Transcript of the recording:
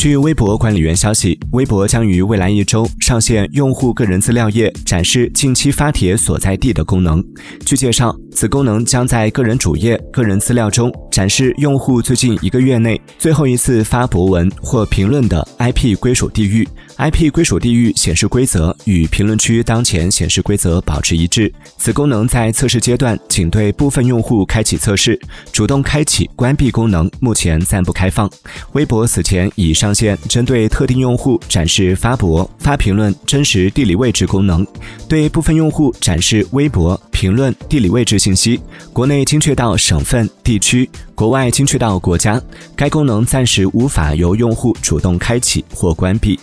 据微博管理员消息，微博将于未来一周上线用户个人资料页展示近期发帖所在地的功能。据介绍，此功能将在个人主页个人资料中展示用户最近一个月内最后一次发博文或评论的 IP 归属地域。IP 归属地域显示规则与评论区当前显示规则保持一致。此功能在测试阶段仅对部分用户开启测试，主动开启、关闭功能目前暂不开放。微博此前已上线针对特定用户展示发博、发评论真实地理位置功能，对部分用户展示微博评论地理位置信息，国内精确到省份、地区，国外精确到国家。该功能暂时无法由用户主动开启或关闭。